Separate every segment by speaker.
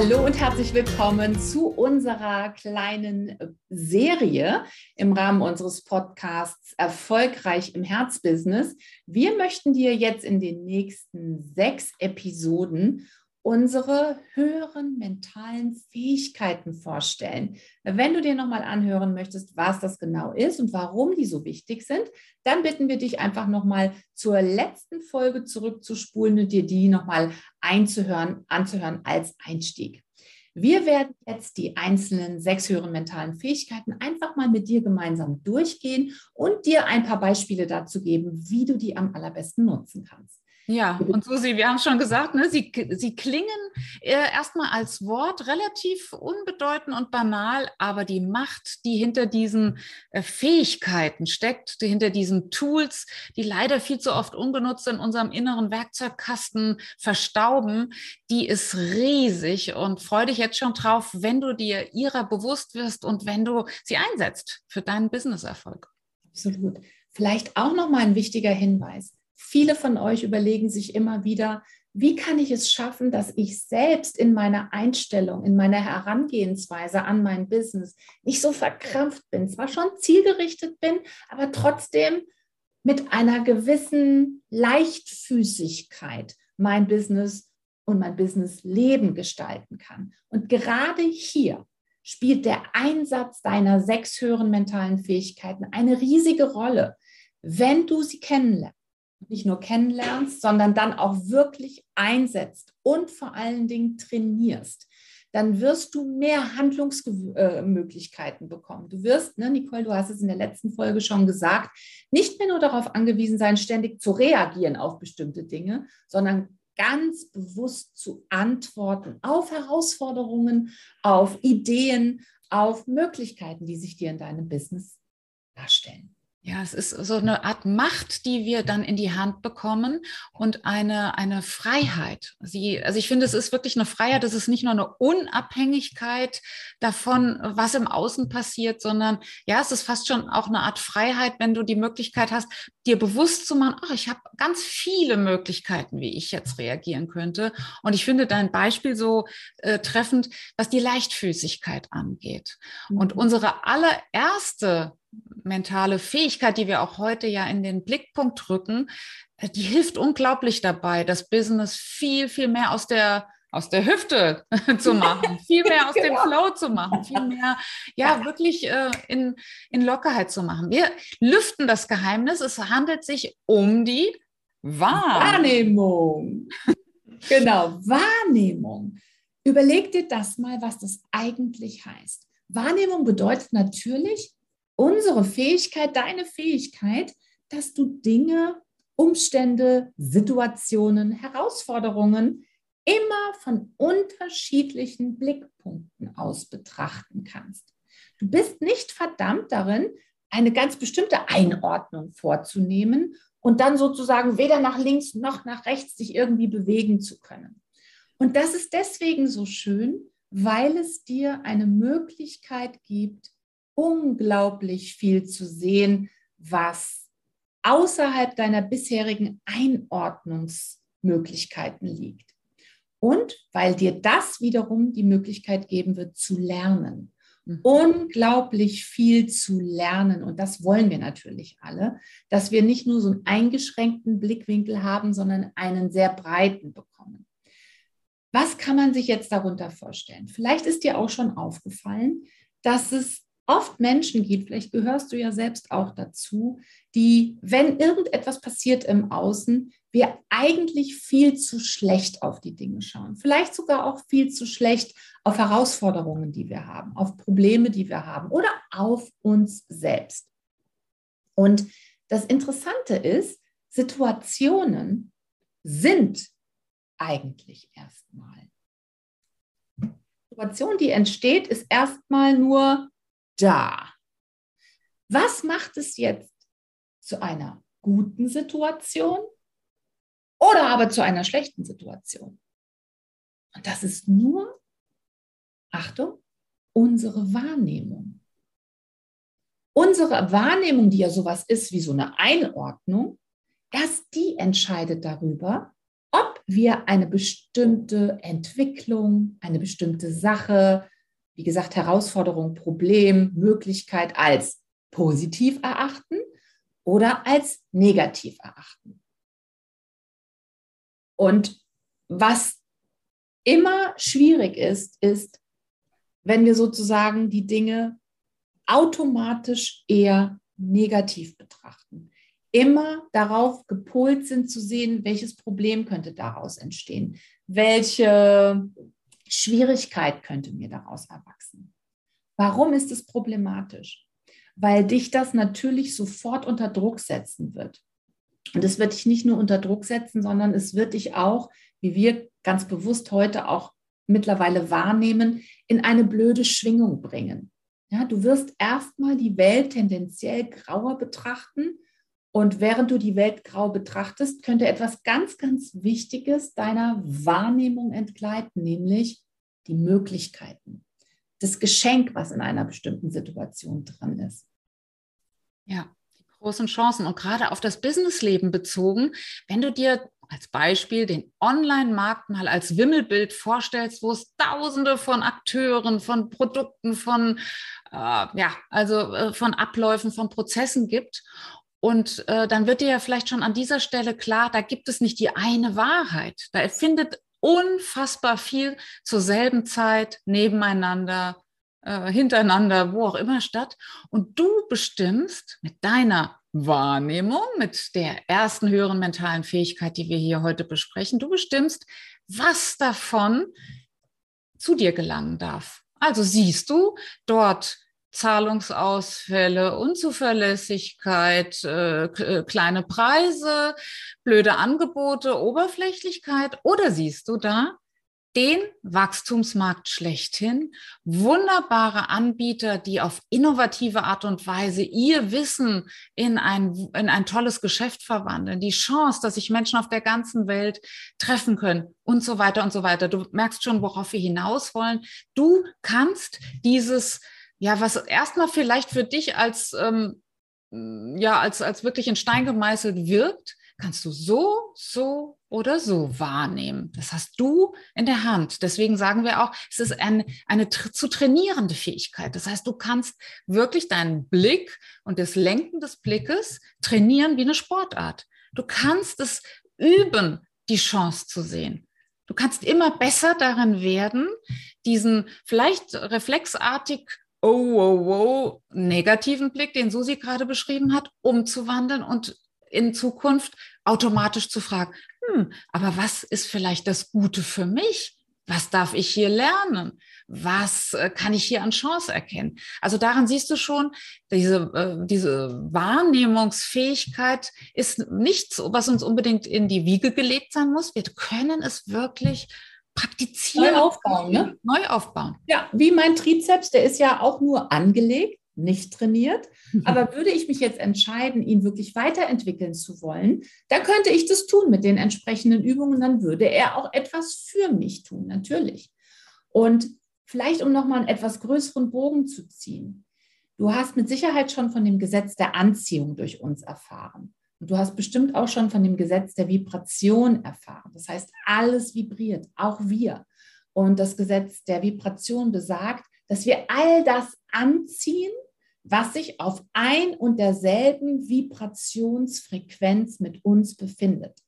Speaker 1: Hallo und herzlich willkommen zu unserer kleinen Serie im Rahmen unseres Podcasts Erfolgreich im Herzbusiness. Wir möchten dir jetzt in den nächsten sechs Episoden unsere höheren mentalen Fähigkeiten vorstellen. Wenn du dir nochmal anhören möchtest, was das genau ist und warum die so wichtig sind, dann bitten wir dich einfach nochmal zur letzten Folge zurückzuspulen und dir die nochmal einzuhören, anzuhören als Einstieg. Wir werden jetzt die einzelnen sechs höheren mentalen Fähigkeiten einfach mal mit dir gemeinsam durchgehen und dir ein paar Beispiele dazu geben, wie du die am allerbesten nutzen kannst.
Speaker 2: Ja, und Susi, wir haben schon gesagt, ne, sie, sie klingen äh, erstmal als Wort relativ unbedeutend und banal, aber die Macht, die hinter diesen äh, Fähigkeiten steckt, die hinter diesen Tools, die leider viel zu oft ungenutzt in unserem inneren Werkzeugkasten verstauben, die ist riesig und freu dich jetzt schon drauf, wenn du dir ihrer bewusst wirst und wenn du sie einsetzt für deinen Businesserfolg.
Speaker 1: Absolut. Vielleicht auch noch mal ein wichtiger Hinweis Viele von euch überlegen sich immer wieder, wie kann ich es schaffen, dass ich selbst in meiner Einstellung, in meiner Herangehensweise an mein Business nicht so verkrampft bin, zwar schon zielgerichtet bin, aber trotzdem mit einer gewissen Leichtfüßigkeit mein Business und mein Businessleben gestalten kann. Und gerade hier spielt der Einsatz deiner sechs höheren mentalen Fähigkeiten eine riesige Rolle, wenn du sie kennenlernst nicht nur kennenlernst, sondern dann auch wirklich einsetzt und vor allen Dingen trainierst, dann wirst du mehr Handlungsmöglichkeiten bekommen. Du wirst, ne, Nicole, du hast es in der letzten Folge schon gesagt, nicht mehr nur darauf angewiesen sein, ständig zu reagieren auf bestimmte Dinge, sondern ganz bewusst zu antworten auf Herausforderungen, auf Ideen, auf Möglichkeiten, die sich dir in deinem Business darstellen.
Speaker 2: Ja, es ist so eine Art Macht, die wir dann in die Hand bekommen und eine, eine Freiheit. Sie, also ich finde, es ist wirklich eine Freiheit. Es ist nicht nur eine Unabhängigkeit davon, was im Außen passiert, sondern ja, es ist fast schon auch eine Art Freiheit, wenn du die Möglichkeit hast, dir bewusst zu machen, ach, ich habe ganz viele Möglichkeiten, wie ich jetzt reagieren könnte. Und ich finde dein Beispiel so äh, treffend, was die Leichtfüßigkeit angeht. Und mhm. unsere allererste mentale Fähigkeit, die wir auch heute ja in den Blickpunkt rücken, äh, die hilft unglaublich dabei, das Business viel, viel mehr aus der aus der Hüfte zu machen, viel mehr aus genau. dem Flow zu machen, viel mehr, ja, wirklich äh, in, in Lockerheit zu machen. Wir lüften das Geheimnis. Es handelt sich um die
Speaker 1: Wahrnehmung. genau, Wahrnehmung. Überleg dir das mal, was das eigentlich heißt. Wahrnehmung bedeutet natürlich, unsere Fähigkeit, deine Fähigkeit, dass du Dinge, Umstände, Situationen, Herausforderungen immer von unterschiedlichen Blickpunkten aus betrachten kannst. Du bist nicht verdammt darin, eine ganz bestimmte Einordnung vorzunehmen und dann sozusagen weder nach links noch nach rechts sich irgendwie bewegen zu können. Und das ist deswegen so schön, weil es dir eine Möglichkeit gibt, unglaublich viel zu sehen, was außerhalb deiner bisherigen Einordnungsmöglichkeiten liegt. Und weil dir das wiederum die Möglichkeit geben wird zu lernen. Mhm. Unglaublich viel zu lernen. Und das wollen wir natürlich alle, dass wir nicht nur so einen eingeschränkten Blickwinkel haben, sondern einen sehr breiten bekommen. Was kann man sich jetzt darunter vorstellen? Vielleicht ist dir auch schon aufgefallen, dass es oft Menschen gibt, vielleicht gehörst du ja selbst auch dazu, die, wenn irgendetwas passiert im Außen, wir eigentlich viel zu schlecht auf die Dinge schauen. Vielleicht sogar auch viel zu schlecht auf Herausforderungen, die wir haben, auf Probleme, die wir haben oder auf uns selbst. Und das Interessante ist, Situationen sind eigentlich erstmal. Situation, die entsteht, ist erstmal nur da. Was macht es jetzt zu einer guten Situation oder aber zu einer schlechten Situation? Und das ist nur, Achtung, unsere Wahrnehmung. Unsere Wahrnehmung, die ja sowas ist wie so eine Einordnung, erst die entscheidet darüber, ob wir eine bestimmte Entwicklung, eine bestimmte Sache, wie gesagt, Herausforderung, Problem, Möglichkeit als positiv erachten oder als negativ erachten. Und was immer schwierig ist, ist, wenn wir sozusagen die Dinge automatisch eher negativ betrachten. Immer darauf gepolt sind zu sehen, welches Problem könnte daraus entstehen, welche Schwierigkeit könnte mir daraus erwachsen. Warum ist es problematisch? weil dich das natürlich sofort unter Druck setzen wird. Und es wird dich nicht nur unter Druck setzen, sondern es wird dich auch, wie wir ganz bewusst heute auch mittlerweile wahrnehmen, in eine blöde Schwingung bringen. Ja, du wirst erstmal die Welt tendenziell grauer betrachten. Und während du die Welt grau betrachtest, könnte etwas ganz, ganz Wichtiges deiner Wahrnehmung entgleiten, nämlich die Möglichkeiten, das Geschenk, was in einer bestimmten Situation drin ist.
Speaker 2: Ja, die großen Chancen und gerade auf das Businessleben bezogen, wenn du dir als Beispiel den Online-Markt mal als Wimmelbild vorstellst, wo es Tausende von Akteuren, von Produkten, von äh, ja, also äh, von Abläufen, von Prozessen gibt. Und äh, dann wird dir ja vielleicht schon an dieser Stelle klar, da gibt es nicht die eine Wahrheit. Da findet unfassbar viel zur selben Zeit nebeneinander äh, hintereinander, wo auch immer statt. Und du bestimmst mit deiner Wahrnehmung, mit der ersten höheren mentalen Fähigkeit, die wir hier heute besprechen, du bestimmst, was davon zu dir gelangen darf. Also siehst du dort Zahlungsausfälle, Unzuverlässigkeit, äh, äh kleine Preise, blöde Angebote, Oberflächlichkeit oder siehst du da den Wachstumsmarkt schlechthin, wunderbare Anbieter, die auf innovative Art und Weise ihr Wissen in ein, in ein tolles Geschäft verwandeln, die Chance, dass sich Menschen auf der ganzen Welt treffen können und so weiter und so weiter. Du merkst schon, worauf wir hinaus wollen. Du kannst dieses, ja, was erstmal vielleicht für dich als, ähm, ja, als, als wirklich in Stein gemeißelt wirkt, kannst du so, so oder so wahrnehmen. Das hast du in der Hand. Deswegen sagen wir auch, es ist ein, eine zu trainierende Fähigkeit. Das heißt, du kannst wirklich deinen Blick und das Lenken des Blickes trainieren wie eine Sportart. Du kannst es üben, die Chance zu sehen. Du kannst immer besser darin werden, diesen vielleicht reflexartig oh, oh, oh, negativen Blick, den Susi gerade beschrieben hat, umzuwandeln und in Zukunft automatisch zu fragen, hm, aber was ist vielleicht das Gute für mich? Was darf ich hier lernen? Was äh, kann ich hier an Chance erkennen? Also daran siehst du schon, diese, äh, diese Wahrnehmungsfähigkeit ist nichts, was uns unbedingt in die Wiege gelegt sein muss. Wir können es wirklich praktizieren.
Speaker 1: Neu aufbauen, ne?
Speaker 2: Neu aufbauen.
Speaker 1: Ja, wie mein Trizeps, der ist ja auch nur angelegt nicht trainiert. Aber würde ich mich jetzt entscheiden, ihn wirklich weiterentwickeln zu wollen, dann könnte ich das tun mit den entsprechenden Übungen. Dann würde er auch etwas für mich tun, natürlich. Und vielleicht, um nochmal einen etwas größeren Bogen zu ziehen. Du hast mit Sicherheit schon von dem Gesetz der Anziehung durch uns erfahren. Du hast bestimmt auch schon von dem Gesetz der Vibration erfahren. Das heißt, alles vibriert, auch wir. Und das Gesetz der Vibration besagt, dass wir all das anziehen, was sich auf ein und derselben Vibrationsfrequenz mit uns befindet.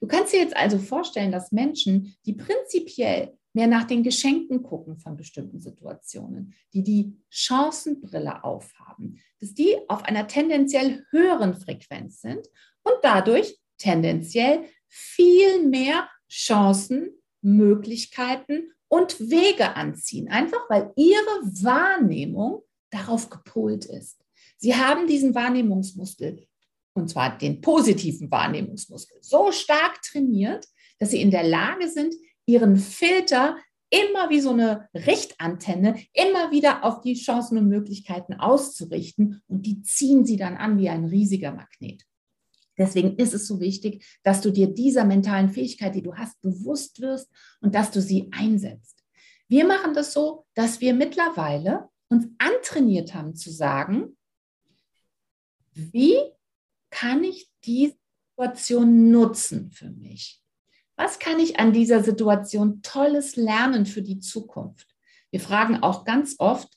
Speaker 1: Du kannst dir jetzt also vorstellen, dass Menschen, die prinzipiell mehr nach den Geschenken gucken von bestimmten Situationen, die die Chancenbrille aufhaben, dass die auf einer tendenziell höheren Frequenz sind und dadurch tendenziell viel mehr Chancen, Möglichkeiten und Wege anziehen, einfach weil ihre Wahrnehmung darauf gepolt ist. Sie haben diesen Wahrnehmungsmuskel, und zwar den positiven Wahrnehmungsmuskel, so stark trainiert, dass sie in der Lage sind, ihren Filter immer wie so eine Richtantenne immer wieder auf die Chancen und Möglichkeiten auszurichten und die ziehen sie dann an wie ein riesiger Magnet. Deswegen ist es so wichtig, dass du dir dieser mentalen Fähigkeit, die du hast, bewusst wirst und dass du sie einsetzt. Wir machen das so, dass wir mittlerweile uns antrainiert haben zu sagen, wie kann ich die Situation nutzen für mich? Was kann ich an dieser Situation Tolles lernen für die Zukunft? Wir fragen auch ganz oft,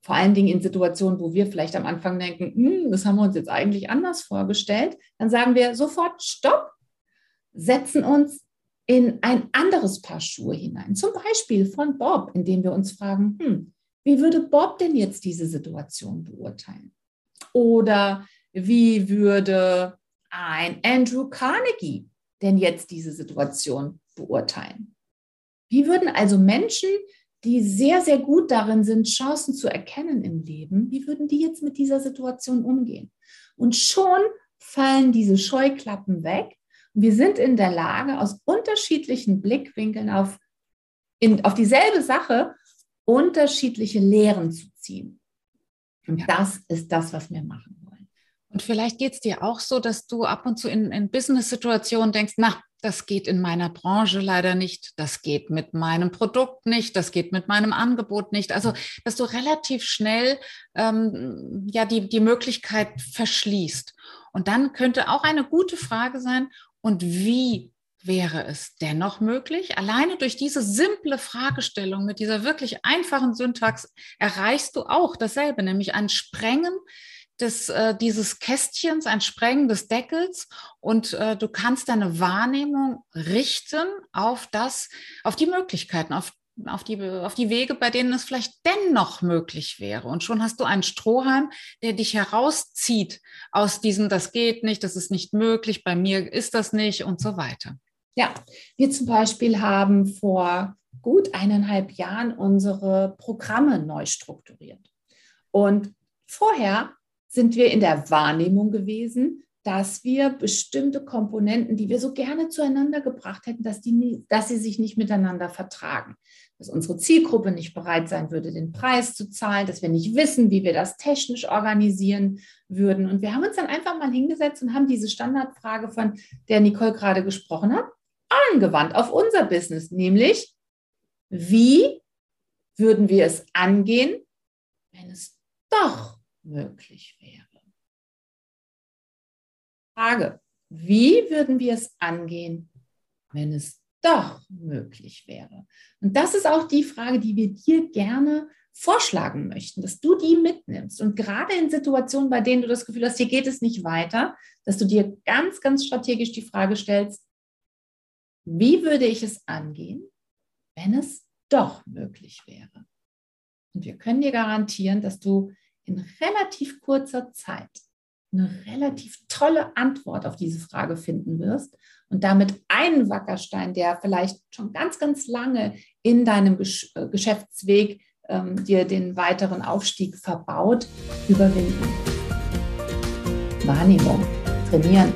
Speaker 1: vor allen Dingen in Situationen, wo wir vielleicht am Anfang denken, hm, das haben wir uns jetzt eigentlich anders vorgestellt, dann sagen wir sofort Stopp, setzen uns in ein anderes Paar Schuhe hinein. Zum Beispiel von Bob, indem wir uns fragen, hm, wie würde Bob denn jetzt diese Situation beurteilen? Oder wie würde ein Andrew Carnegie denn jetzt diese Situation beurteilen? Wie würden also Menschen, die sehr, sehr gut darin sind, Chancen zu erkennen im Leben, wie würden die jetzt mit dieser Situation umgehen? Und schon fallen diese Scheuklappen weg. Und wir sind in der Lage, aus unterschiedlichen Blickwinkeln auf, in, auf dieselbe Sache unterschiedliche Lehren zu ziehen. Und das ist das, was wir machen.
Speaker 2: Und vielleicht geht es dir auch so, dass du ab und zu in, in Business-Situationen denkst, na, das geht in meiner Branche leider nicht, das geht mit meinem Produkt nicht, das geht mit meinem Angebot nicht. Also, dass du relativ schnell ähm, ja die, die Möglichkeit verschließt. Und dann könnte auch eine gute Frage sein, und wie wäre es dennoch möglich? Alleine durch diese simple Fragestellung mit dieser wirklich einfachen Syntax erreichst du auch dasselbe, nämlich ein Sprengen des, äh, dieses Kästchens, ein Sprengen des Deckels und äh, du kannst deine Wahrnehmung richten auf das, auf die Möglichkeiten, auf, auf, die, auf die Wege, bei denen es vielleicht dennoch möglich wäre. Und schon hast du einen Strohhalm, der dich herauszieht aus diesem, das geht nicht, das ist nicht möglich, bei mir ist das nicht und so weiter.
Speaker 1: Ja, wir zum Beispiel haben vor gut eineinhalb Jahren unsere Programme neu strukturiert. Und vorher sind wir in der Wahrnehmung gewesen, dass wir bestimmte Komponenten, die wir so gerne zueinander gebracht hätten, dass, die, dass sie sich nicht miteinander vertragen. Dass unsere Zielgruppe nicht bereit sein würde, den Preis zu zahlen, dass wir nicht wissen, wie wir das technisch organisieren würden. Und wir haben uns dann einfach mal hingesetzt und haben diese Standardfrage, von der Nicole gerade gesprochen hat, angewandt auf unser Business, nämlich wie würden wir es angehen, wenn es doch möglich wäre. Frage, wie würden wir es angehen, wenn es doch möglich wäre? Und das ist auch die Frage, die wir dir gerne vorschlagen möchten, dass du die mitnimmst. Und gerade in Situationen, bei denen du das Gefühl hast, hier geht es nicht weiter, dass du dir ganz, ganz strategisch die Frage stellst, wie würde ich es angehen, wenn es doch möglich wäre? Und wir können dir garantieren, dass du in relativ kurzer Zeit eine relativ tolle Antwort auf diese Frage finden wirst und damit einen Wackerstein, der vielleicht schon ganz, ganz lange in deinem äh, Geschäftsweg ähm, dir den weiteren Aufstieg verbaut, überwinden. Wahrnehmung trainieren